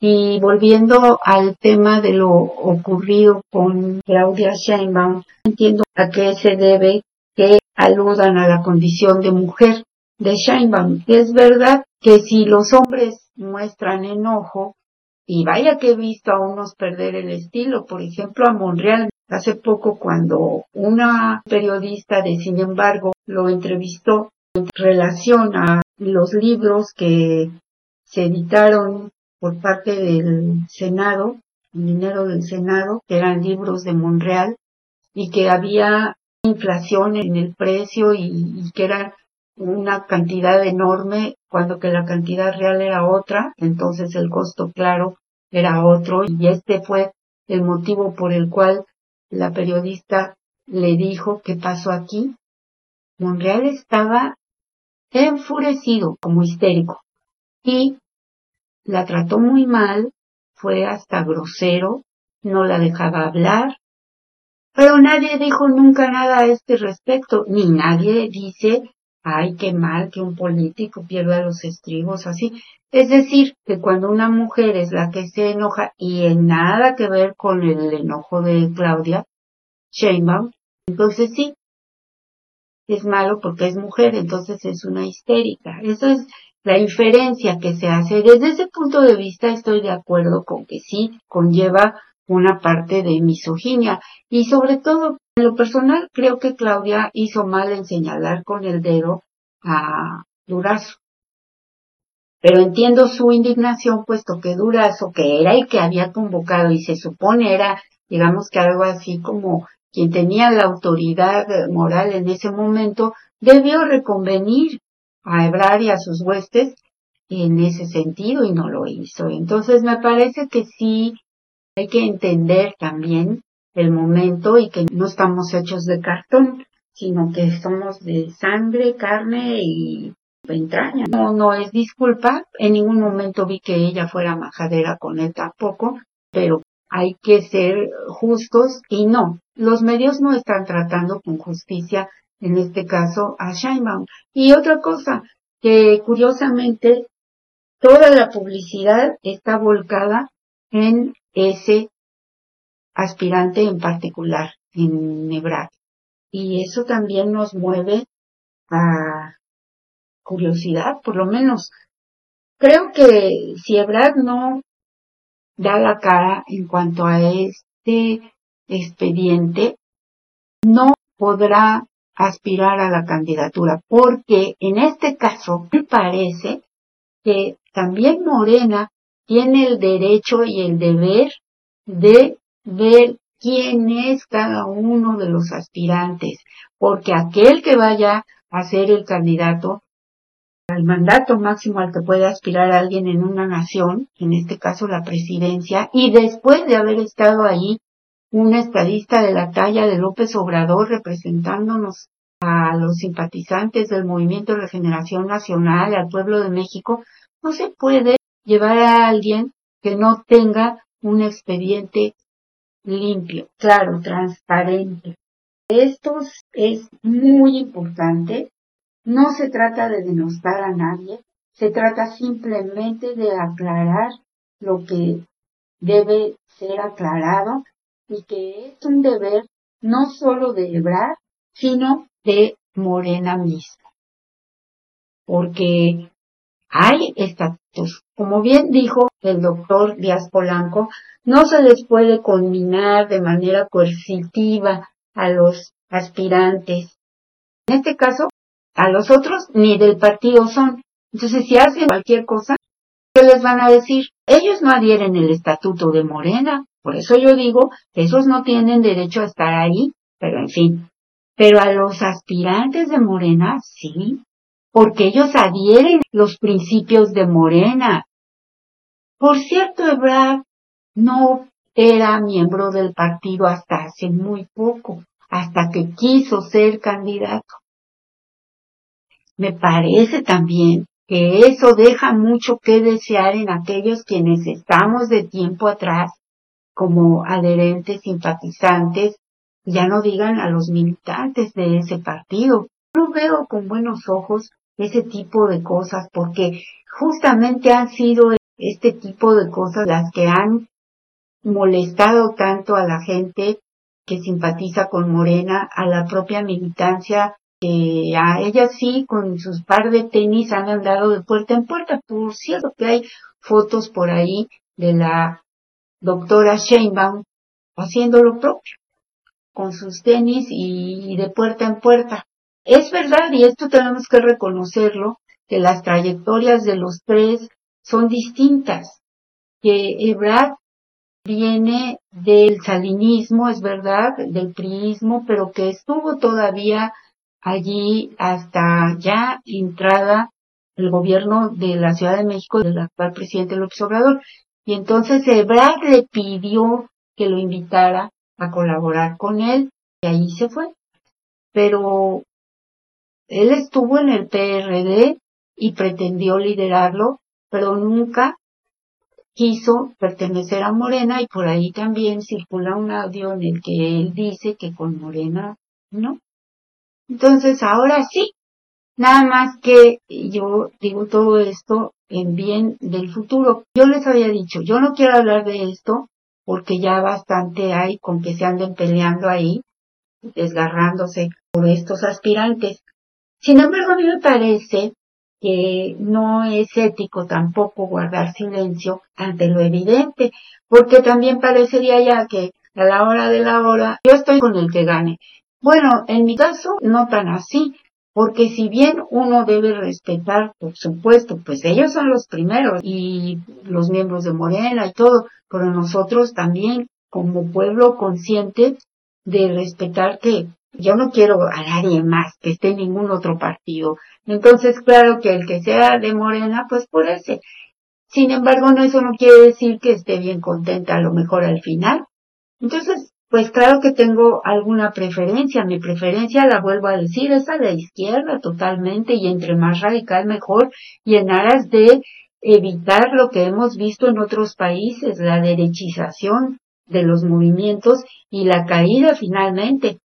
Y volviendo al tema de lo ocurrido con Claudia Sheinbaum, entiendo a qué se debe que aludan a la condición de mujer de Sheinbaum. Es verdad que si los hombres muestran enojo, y vaya que he visto a unos perder el estilo, por ejemplo a Monreal, hace poco cuando una periodista de Sin embargo lo entrevistó en relación a los libros que se editaron por parte del Senado, el dinero del Senado, que eran libros de Monreal, y que había inflación en el precio y, y que eran una cantidad enorme cuando que la cantidad real era otra, entonces el costo claro era otro y este fue el motivo por el cual la periodista le dijo qué pasó aquí. Monreal estaba enfurecido, como histérico, y la trató muy mal, fue hasta grosero, no la dejaba hablar, pero nadie dijo nunca nada a este respecto, ni nadie dice ay, qué mal que un político pierda los estribos así. Es decir, que cuando una mujer es la que se enoja y en nada que ver con el enojo de Claudia Sheinbaum, entonces sí, es malo porque es mujer, entonces es una histérica. Eso es la inferencia que se hace. Desde ese punto de vista estoy de acuerdo con que sí conlleva una parte de misoginia y sobre todo en lo personal creo que Claudia hizo mal en señalar con el dedo a Durazo. Pero entiendo su indignación puesto que Durazo, que era el que había convocado y se supone era, digamos que algo así como quien tenía la autoridad moral en ese momento, debió reconvenir a Ebrard y a sus huestes en ese sentido y no lo hizo. Entonces me parece que sí hay que entender también el momento y que no estamos hechos de cartón, sino que somos de sangre, carne y entraña. No, no es disculpa, en ningún momento vi que ella fuera majadera con él tampoco, pero hay que ser justos y no, los medios no están tratando con justicia, en este caso, a Scheinbaum. Y otra cosa, que curiosamente toda la publicidad está volcada en ese aspirante en particular, en Nebraska. Y eso también nos mueve a curiosidad, por lo menos. Creo que si Ebrard no da la cara en cuanto a este expediente, no podrá aspirar a la candidatura, porque en este caso me parece que también Morena tiene el derecho y el deber de ver quién es cada uno de los aspirantes, porque aquel que vaya a ser el candidato al mandato máximo al que puede aspirar alguien en una nación, en este caso la presidencia, y después de haber estado ahí un estadista de la talla de López Obrador representándonos a los simpatizantes del Movimiento de Regeneración Nacional, al pueblo de México, no se puede llevar a alguien que no tenga un expediente limpio, claro, transparente. Esto es muy importante. No se trata de denostar a nadie, se trata simplemente de aclarar lo que debe ser aclarado y que es un deber no solo de Ebrard, sino de Morena mismo. Porque hay estatutos. Como bien dijo el doctor Díaz Polanco, no se les puede conminar de manera coercitiva a los aspirantes. En este caso, a los otros ni del partido son. Entonces, si hacen cualquier cosa, ¿qué les van a decir? Ellos no adhieren el estatuto de Morena. Por eso yo digo esos no tienen derecho a estar ahí, pero en fin. Pero a los aspirantes de Morena, sí, porque ellos adhieren los principios de Morena. Por cierto, Ebrard no era miembro del partido hasta hace muy poco, hasta que quiso ser candidato. Me parece también que eso deja mucho que desear en aquellos quienes estamos de tiempo atrás como adherentes, simpatizantes, ya no digan a los militantes de ese partido. No veo con buenos ojos ese tipo de cosas porque justamente han sido este tipo de cosas las que han molestado tanto a la gente que simpatiza con Morena, a la propia militancia que a ella sí con sus par de tenis han andado de puerta en puerta. Por cierto que hay fotos por ahí de la doctora Sheinbaum haciendo lo propio con sus tenis y de puerta en puerta. Es verdad, y esto tenemos que reconocerlo, que las trayectorias de los tres son distintas, que Ebrard viene del salinismo, es verdad, del priismo, pero que estuvo todavía allí hasta ya entrada el gobierno de la Ciudad de México del actual presidente López Obrador. Y entonces Ebrard le pidió que lo invitara a colaborar con él y ahí se fue. Pero él estuvo en el PRD y pretendió liderarlo, pero nunca quiso pertenecer a Morena y por ahí también circula un audio en el que él dice que con Morena no. Entonces ahora sí, nada más que yo digo todo esto en bien del futuro. Yo les había dicho, yo no quiero hablar de esto porque ya bastante hay con que se anden peleando ahí, desgarrándose por estos aspirantes. Sin embargo, a mí me parece que no es ético tampoco guardar silencio ante lo evidente, porque también parecería ya que a la hora de la hora yo estoy con el que gane. Bueno, en mi caso no tan así, porque si bien uno debe respetar, por supuesto, pues ellos son los primeros y los miembros de Morena y todo, pero nosotros también como pueblo consciente de respetar que yo no quiero a nadie más que esté en ningún otro partido. Entonces, claro que el que sea de Morena, pues por ese. Sin embargo, no, eso no quiere decir que esté bien contenta a lo mejor al final. Entonces, pues claro que tengo alguna preferencia. Mi preferencia, la vuelvo a decir, es a la izquierda totalmente y entre más radical mejor y en aras de evitar lo que hemos visto en otros países, la derechización de los movimientos y la caída finalmente.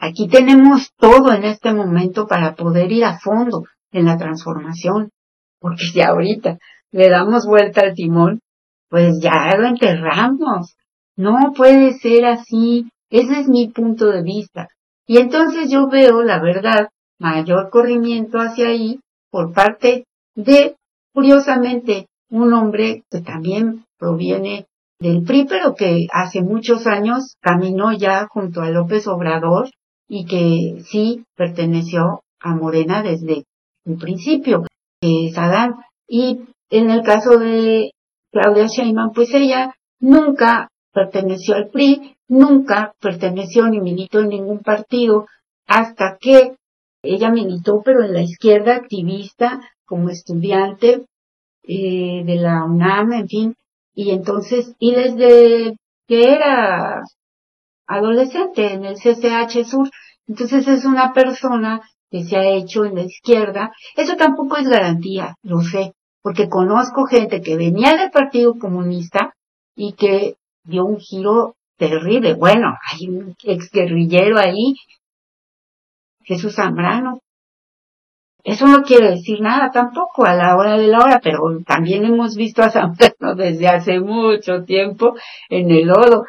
Aquí tenemos todo en este momento para poder ir a fondo en la transformación, porque si ahorita le damos vuelta al timón, pues ya lo enterramos. No puede ser así. Ese es mi punto de vista. Y entonces yo veo, la verdad, mayor corrimiento hacia ahí por parte de, curiosamente, un hombre que también proviene del PRI, pero que hace muchos años caminó ya junto a López Obrador y que sí perteneció a Morena desde un principio, que es Adán. Y en el caso de Claudia Sheinbaum, pues ella nunca perteneció al PRI, nunca perteneció ni militó en ningún partido, hasta que ella militó, pero en la izquierda activista, como estudiante eh, de la UNAM, en fin, y entonces, y desde que era adolescente en el CCH Sur, entonces es una persona que se ha hecho en la izquierda, eso tampoco es garantía, lo sé, porque conozco gente que venía del Partido Comunista y que dio un giro terrible. Bueno, hay un exguerrillero ahí, Jesús Zambrano. Eso no quiere decir nada tampoco a la hora de la hora, pero también hemos visto a Pedro desde hace mucho tiempo en el lodo.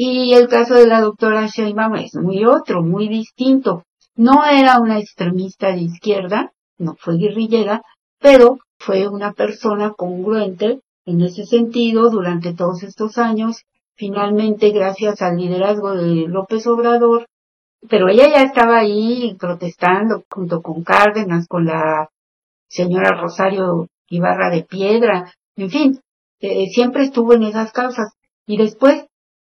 Y el caso de la doctora Sheinbaum es muy otro, muy distinto. No era una extremista de izquierda, no fue guerrillera, pero fue una persona congruente en ese sentido durante todos estos años. Finalmente, gracias al liderazgo de López Obrador, pero ella ya estaba ahí protestando junto con Cárdenas, con la señora Rosario Ibarra de Piedra, en fin, eh, siempre estuvo en esas causas. Y después,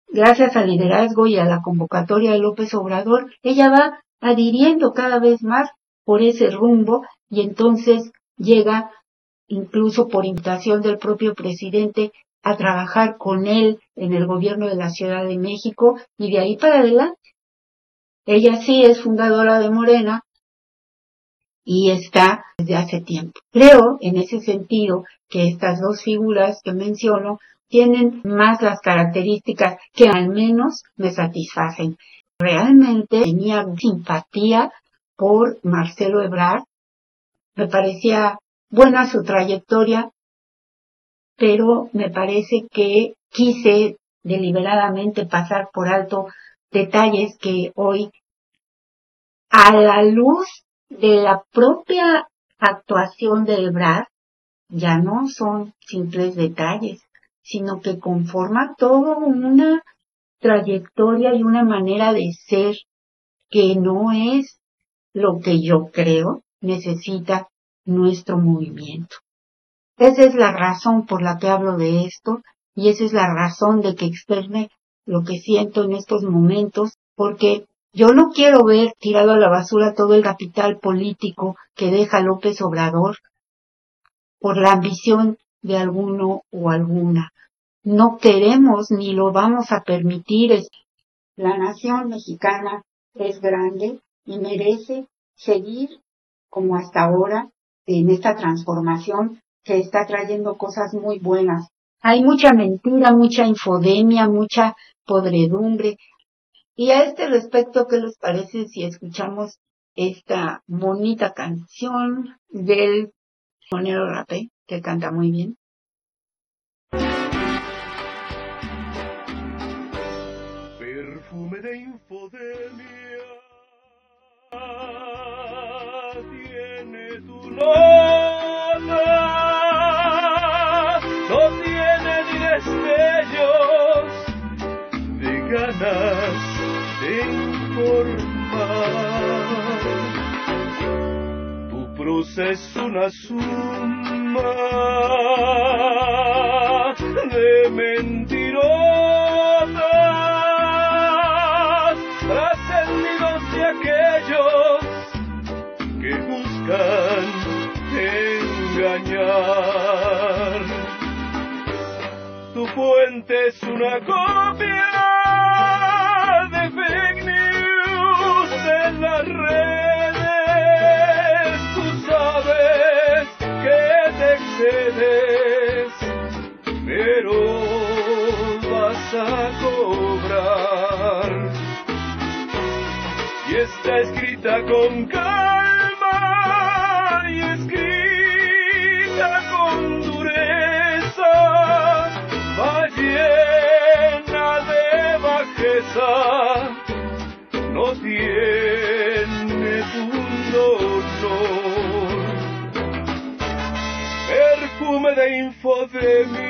gracias al liderazgo y a la convocatoria de López Obrador, ella va adhiriendo cada vez más por ese rumbo y entonces llega, incluso por invitación del propio presidente, a trabajar con él en el gobierno de la Ciudad de México y de ahí para adelante. Ella sí es fundadora de Morena y está desde hace tiempo. Creo en ese sentido que estas dos figuras que menciono tienen más las características que al menos me satisfacen. Realmente tenía simpatía por Marcelo Ebrard, me parecía buena su trayectoria, pero me parece que quise deliberadamente pasar por alto detalles que hoy, a la luz de la propia actuación de Ebrard, ya no son simples detalles, sino que conforma toda una trayectoria y una manera de ser que no es lo que yo creo necesita nuestro movimiento. Esa es la razón por la que hablo de esto y esa es la razón de que externe lo que siento en estos momentos, porque yo no quiero ver tirado a la basura todo el capital político que deja López Obrador por la ambición de alguno o alguna. No queremos ni lo vamos a permitir. La nación mexicana es grande y merece seguir como hasta ahora en esta transformación que está trayendo cosas muy buenas. Hay mucha mentira, mucha infodemia, mucha podredumbre. Y a este respecto, ¿qué les parece si escuchamos esta bonita canción del sonero rapé, que canta muy bien? Perfume de infodemia tiene tu nota, Proceso una suma de mentirotas, trascendidos de aquellos que buscan engañar. Tu fuente es una copia de fake news en las redes. Escrita con calma y escrita con dureza, va llena de bajeza, no tiene pundonor. Perfume de infodemia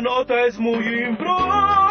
Nota es muy impropia,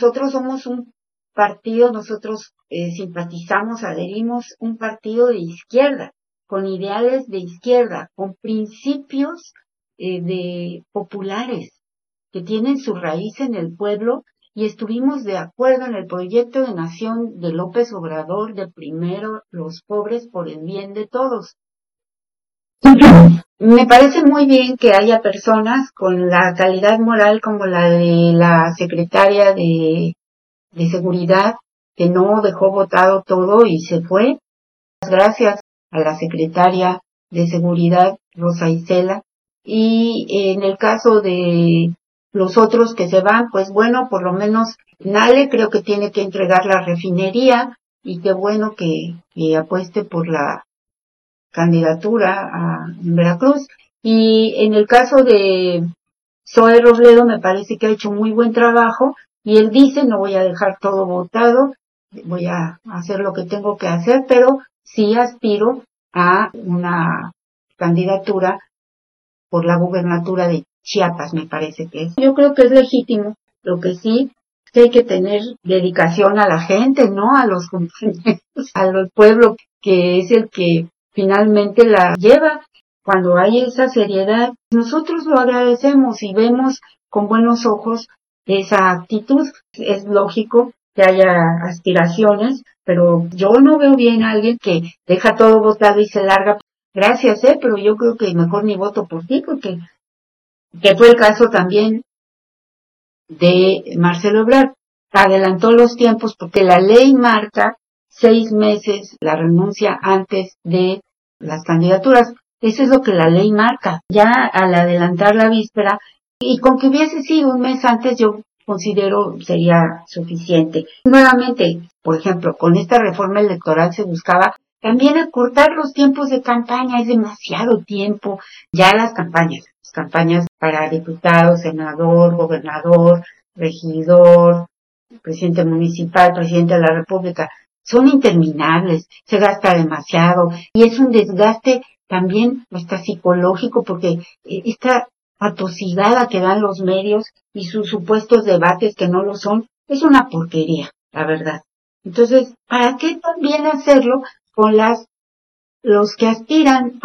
nosotros somos un partido, nosotros eh, simpatizamos, adherimos un partido de izquierda, con ideales de izquierda, con principios eh, de populares que tienen su raíz en el pueblo y estuvimos de acuerdo en el proyecto de nación de López Obrador de primero los pobres por el bien de todos. Me parece muy bien que haya personas con la calidad moral como la de la secretaria de, de seguridad que no dejó votado todo y se fue. Gracias a la secretaria de seguridad Rosa Isela. Y en el caso de los otros que se van, pues bueno, por lo menos Nale creo que tiene que entregar la refinería y qué bueno que, que apueste por la candidatura a en Veracruz. Y en el caso de Zoe Robledo me parece que ha hecho muy buen trabajo y él dice no voy a dejar todo votado, voy a hacer lo que tengo que hacer, pero sí aspiro a una candidatura por la gubernatura de Chiapas, me parece que es. Yo creo que es legítimo, lo que sí que hay que tener dedicación a la gente, ¿no? A los compañeros, al pueblo que es el que finalmente la lleva. Cuando hay esa seriedad, nosotros lo agradecemos y vemos con buenos ojos esa actitud. Es lógico que haya aspiraciones, pero yo no veo bien a alguien que deja todo votado y se larga. Gracias, eh, pero yo creo que mejor ni voto por ti, porque que fue el caso también de Marcelo Ebrard. Adelantó los tiempos porque la ley marca seis meses la renuncia antes de las candidaturas. Eso es lo que la ley marca. Ya al adelantar la víspera, y con que hubiese sido un mes antes, yo considero sería suficiente. Nuevamente, por ejemplo, con esta reforma electoral se buscaba también acortar los tiempos de campaña, es demasiado tiempo. Ya las campañas, las campañas para diputado, senador, gobernador, regidor, presidente municipal, presidente de la República, son interminables, se gasta demasiado y es un desgaste también hasta psicológico porque esta atosigada que dan los medios y sus supuestos debates que no lo son, es una porquería, la verdad. Entonces, ¿para qué también hacerlo con las, los que aspiran?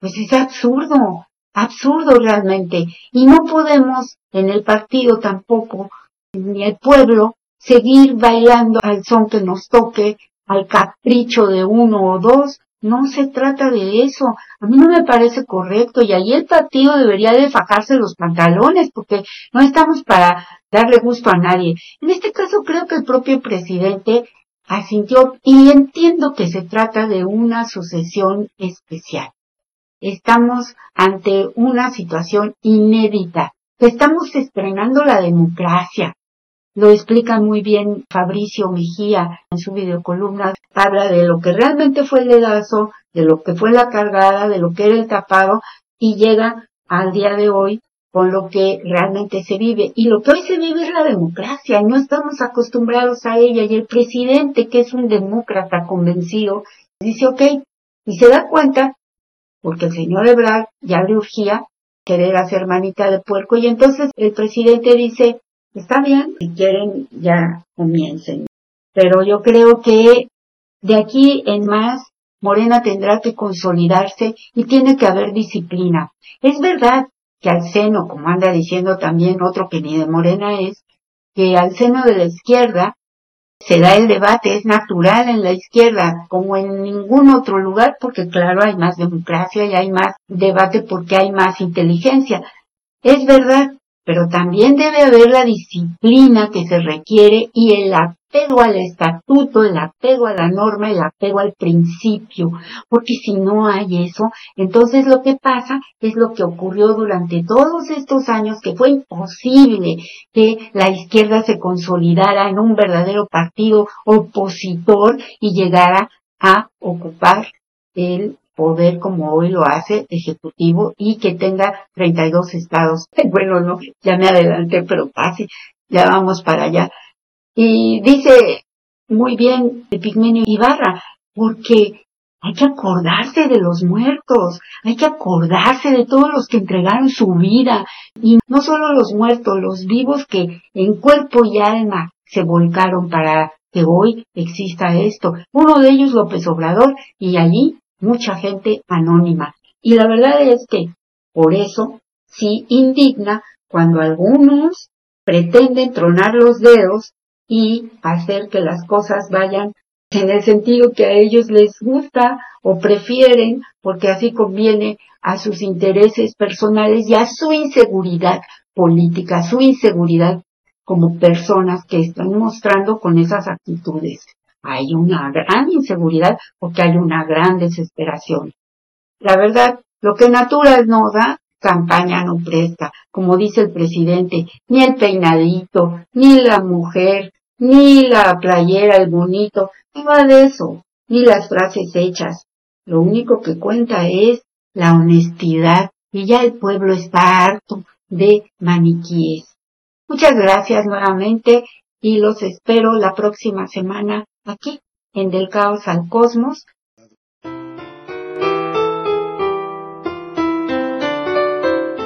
Pues es absurdo, absurdo realmente. Y no podemos en el partido tampoco, ni el pueblo, seguir bailando al son que nos toque, al capricho de uno o dos. No se trata de eso. A mí no me parece correcto y ahí el partido debería de fajarse los pantalones porque no estamos para darle gusto a nadie. En este caso creo que el propio presidente asintió y entiendo que se trata de una sucesión especial. Estamos ante una situación inédita. Estamos estrenando la democracia. Lo explica muy bien Fabricio Mejía en su videocolumna. Habla de lo que realmente fue el dedazo, de lo que fue la cargada, de lo que era el tapado y llega al día de hoy con lo que realmente se vive. Y lo que hoy se vive es la democracia, no estamos acostumbrados a ella. Y el presidente, que es un demócrata convencido, dice, ok, y se da cuenta, porque el señor Ebrard ya le urgía querer hacer manita de puerco, y entonces el presidente dice, está bien, si quieren ya comiencen. Pero yo creo que de aquí en más Morena tendrá que consolidarse y tiene que haber disciplina. Es verdad que al seno, como anda diciendo también otro que ni de Morena es, que al seno de la izquierda se da el debate, es natural en la izquierda, como en ningún otro lugar, porque claro, hay más democracia y hay más debate porque hay más inteligencia. Es verdad, pero también debe haber la disciplina que se requiere y el apego al estatuto, el apego a la norma, el apego al principio, porque si no hay eso, entonces lo que pasa es lo que ocurrió durante todos estos años, que fue imposible que la izquierda se consolidara en un verdadero partido opositor y llegara a ocupar el poder como hoy lo hace ejecutivo y que tenga 32 estados. Bueno, no, ya me adelanté, pero casi, ya vamos para allá. Y dice muy bien de Pigmenio Ibarra, porque hay que acordarse de los muertos, hay que acordarse de todos los que entregaron su vida, y no solo los muertos, los vivos que en cuerpo y alma se volcaron para que hoy exista esto. Uno de ellos López Obrador, y allí mucha gente anónima. Y la verdad es que por eso sí indigna cuando algunos pretenden tronar los dedos y hacer que las cosas vayan en el sentido que a ellos les gusta o prefieren, porque así conviene a sus intereses personales y a su inseguridad política, su inseguridad como personas que están mostrando con esas actitudes hay una gran inseguridad porque hay una gran desesperación. La verdad, lo que Natural no da, campaña no presta, como dice el presidente, ni el peinadito, ni la mujer, ni la playera, el bonito, va de eso, ni las frases hechas. Lo único que cuenta es la honestidad y ya el pueblo está harto de maniquíes. Muchas gracias nuevamente y los espero la próxima semana aquí en Del Caos al Cosmos